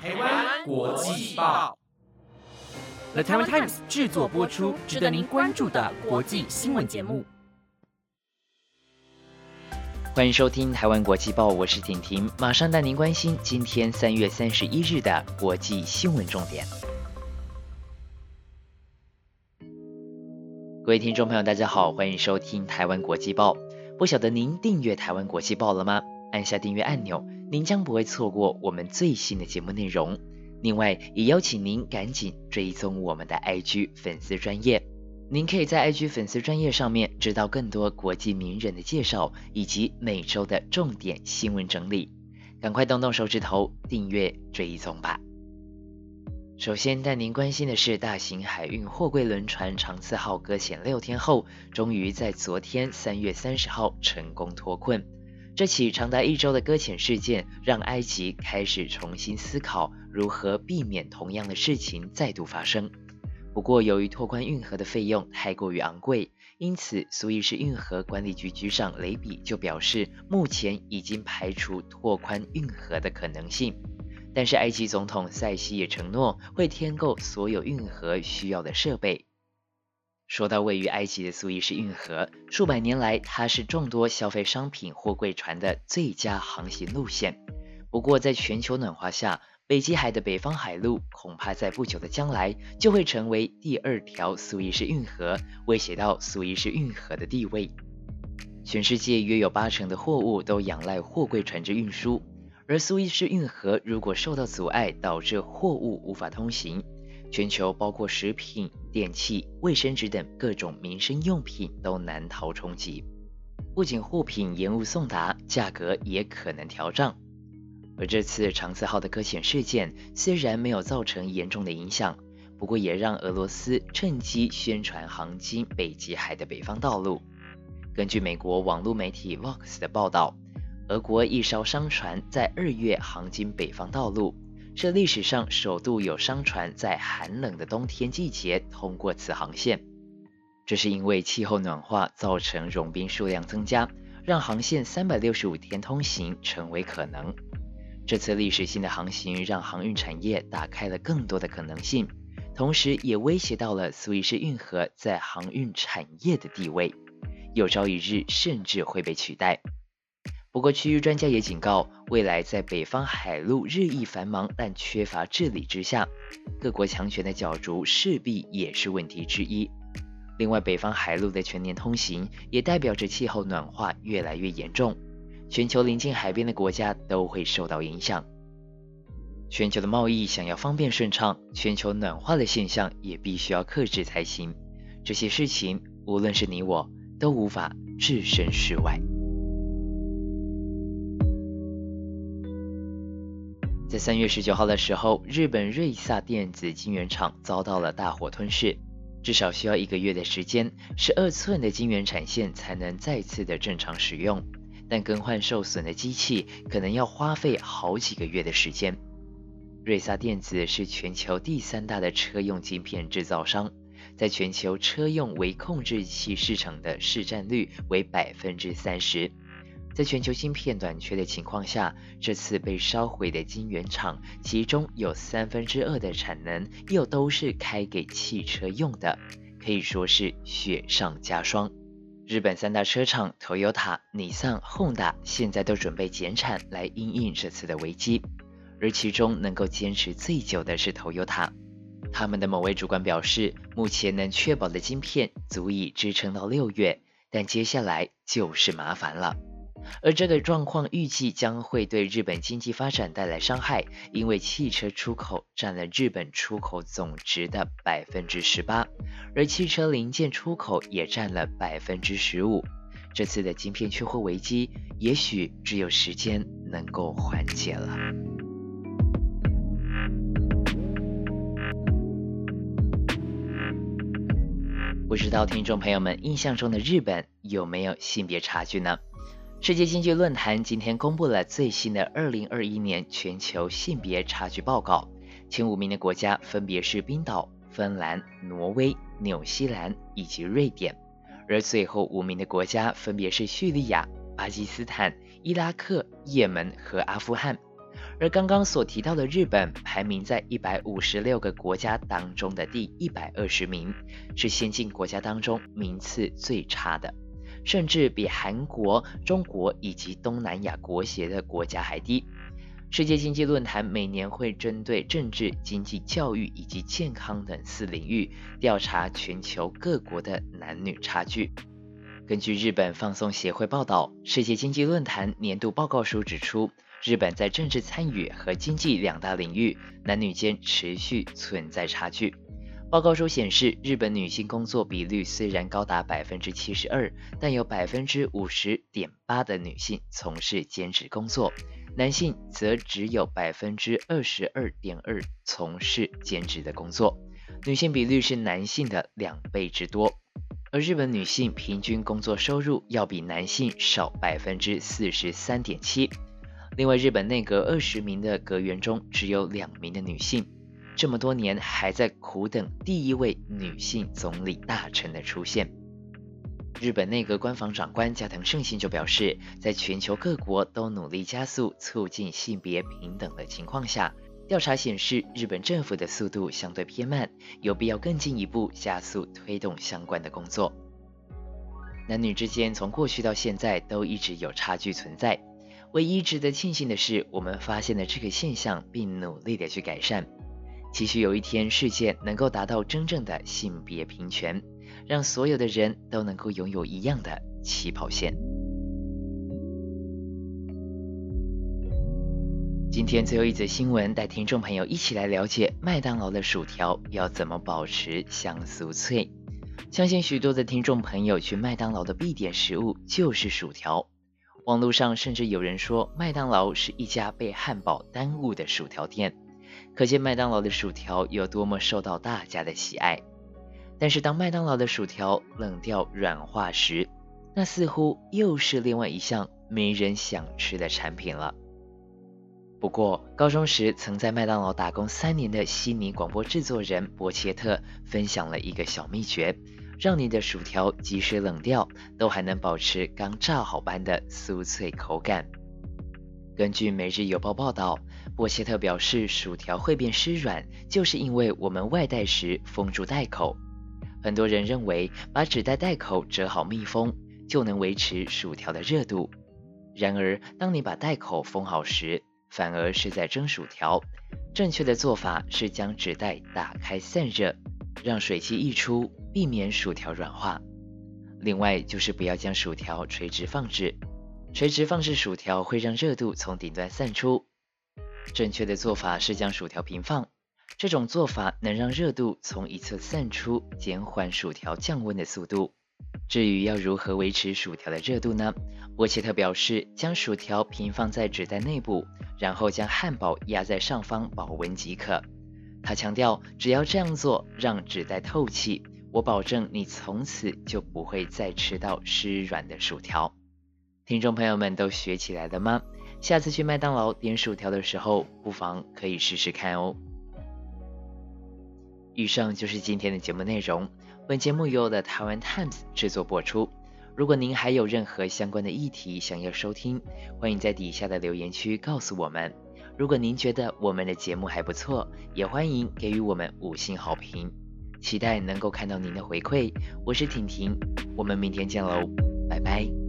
台湾国际报，The Taiwan Times 制作播出，值得您关注的国际新闻节目。欢迎收听台湾国际报，我是婷婷，马上带您关心今天三月三十一日的国际新闻重点。各位听众朋友，大家好，欢迎收听台湾国际报。不晓得您订阅台湾国际报了吗？按下订阅按钮，您将不会错过我们最新的节目内容。另外，也邀请您赶紧追踪我们的 IG 粉丝专业，您可以在 IG 粉丝专业上面知道更多国际名人的介绍，以及每周的重点新闻整理。赶快动动手指头订阅追踪吧。首先带您关心的是，大型海运货柜轮船长次号搁浅六天后，终于在昨天三月三十号成功脱困。这起长达一周的搁浅事件，让埃及开始重新思考如何避免同样的事情再度发生。不过，由于拓宽运河的费用太过于昂贵，因此苏伊士运河管理局局长雷比就表示，目前已经排除拓宽运河的可能性。但是，埃及总统塞西也承诺会添购所有运河需要的设备。说到位于埃及的苏伊士运河，数百年来它是众多消费商品货柜船的最佳航行路线。不过，在全球暖化下，北极海的北方海路恐怕在不久的将来就会成为第二条苏伊士运河，威胁到苏伊士运河的地位。全世界约有八成的货物都仰赖货柜船只运输，而苏伊士运河如果受到阻碍，导致货物无法通行。全球包括食品、电器、卫生纸等各种民生用品都难逃冲击。不仅货品延误送达，价格也可能调涨。而这次长次号的搁浅事件虽然没有造成严重的影响，不过也让俄罗斯趁机宣传航经北极海的北方道路。根据美国网络媒体 Vox 的报道，俄国一艘商船在二月航经北方道路。这历史上首度有商船在寒冷的冬天季节通过此航线，这是因为气候暖化造成融冰数量增加，让航线三百六十五天通行成为可能。这次历史性的航行让航运产业打开了更多的可能性，同时也威胁到了苏伊士运河在航运产业的地位，有朝一日甚至会被取代。不过，区域专家也警告，未来在北方海陆日益繁忙但缺乏治理之下，各国强权的角逐势必也是问题之一。另外，北方海陆的全年通行也代表着气候暖化越来越严重，全球临近海边的国家都会受到影响。全球的贸易想要方便顺畅，全球暖化的现象也必须要克制才行。这些事情，无论是你我，都无法置身事外。在三月十九号的时候，日本瑞萨电子晶圆厂遭到了大火吞噬，至少需要一个月的时间，十二寸的晶圆产线才能再次的正常使用。但更换受损的机器可能要花费好几个月的时间。瑞萨电子是全球第三大的车用晶片制造商，在全球车用微控制器市场的市占率为百分之三十。在全球芯片短缺的情况下，这次被烧毁的晶圆厂，其中有三分之二的产能又都是开给汽车用的，可以说是雪上加霜。日本三大车厂 Toyota、尼桑、Honda 现在都准备减产来应应这次的危机，而其中能够坚持最久的是 Toyota，他们的某位主管表示，目前能确保的晶片足以支撑到六月，但接下来就是麻烦了。而这个状况预计将会对日本经济发展带来伤害，因为汽车出口占了日本出口总值的百分之十八，而汽车零件出口也占了百分之十五。这次的晶片缺货危机，也许只有时间能够缓解了。不知道听众朋友们印象中的日本有没有性别差距呢？世界经济论坛今天公布了最新的二零二一年全球性别差距报告，前五名的国家分别是冰岛、芬兰、挪威、纽西兰以及瑞典，而最后五名的国家分别是叙利亚、巴基斯坦、伊拉克、也门和阿富汗。而刚刚所提到的日本排名在一百五十六个国家当中的第一百二十名，是先进国家当中名次最差的，甚至比韩国、中国以及东南亚国协的国家还低。世界经济论坛每年会针对政治、经济、教育以及健康等四领域调查全球各国的男女差距。根据日本放送协会报道，世界经济论坛年度报告书指出，日本在政治参与和经济两大领域男女间持续存在差距。报告书显示，日本女性工作比率虽然高达百分之七十二，但有百分之五十点八的女性从事兼职工作。男性则只有百分之二十二点二从事兼职的工作，女性比率是男性的两倍之多。而日本女性平均工作收入要比男性少百分之四十三点七。另外，日本内阁二十名的阁员中只有两名的女性，这么多年还在苦等第一位女性总理大臣的出现。日本内阁官房长官加藤胜信就表示，在全球各国都努力加速促进性别平等的情况下，调查显示日本政府的速度相对偏慢，有必要更进一步加速推动相关的工作。男女之间从过去到现在都一直有差距存在，唯一值得庆幸的是，我们发现了这个现象，并努力的去改善，期许有一天世界能够达到真正的性别平权。让所有的人都能够拥有一样的起跑线。今天最后一则新闻，带听众朋友一起来了解麦当劳的薯条要怎么保持香酥脆。相信许多的听众朋友去麦当劳的必点食物就是薯条。网络上甚至有人说麦当劳是一家被汉堡耽误的薯条店，可见麦当劳的薯条有多么受到大家的喜爱。但是当麦当劳的薯条冷掉软化时，那似乎又是另外一项没人想吃的产品了。不过，高中时曾在麦当劳打工三年的悉尼广播制作人伯切特分享了一个小秘诀，让你的薯条即使冷掉，都还能保持刚炸好般的酥脆口感。根据《每日邮报》报道，波切特表示，薯条会变湿软，就是因为我们外带时封住袋口。很多人认为把纸袋袋口折好密封就能维持薯条的热度，然而当你把袋口封好时，反而是在蒸薯条。正确的做法是将纸袋打开散热，让水汽溢出，避免薯条软化。另外就是不要将薯条垂直放置，垂直放置薯条会让热度从顶端散出。正确的做法是将薯条平放。这种做法能让热度从一侧散出，减缓薯条降温的速度。至于要如何维持薯条的热度呢？沃切特表示，将薯条平放在纸袋内部，然后将汉堡压在上方保温即可。他强调，只要这样做，让纸袋透气，我保证你从此就不会再吃到湿软的薯条。听众朋友们都学起来了吗？下次去麦当劳点薯条的时候，不妨可以试试看哦。以上就是今天的节目内容。本节目由的台湾 Times 制作播出。如果您还有任何相关的议题想要收听，欢迎在底下的留言区告诉我们。如果您觉得我们的节目还不错，也欢迎给予我们五星好评。期待能够看到您的回馈。我是婷婷，我们明天见喽，拜拜。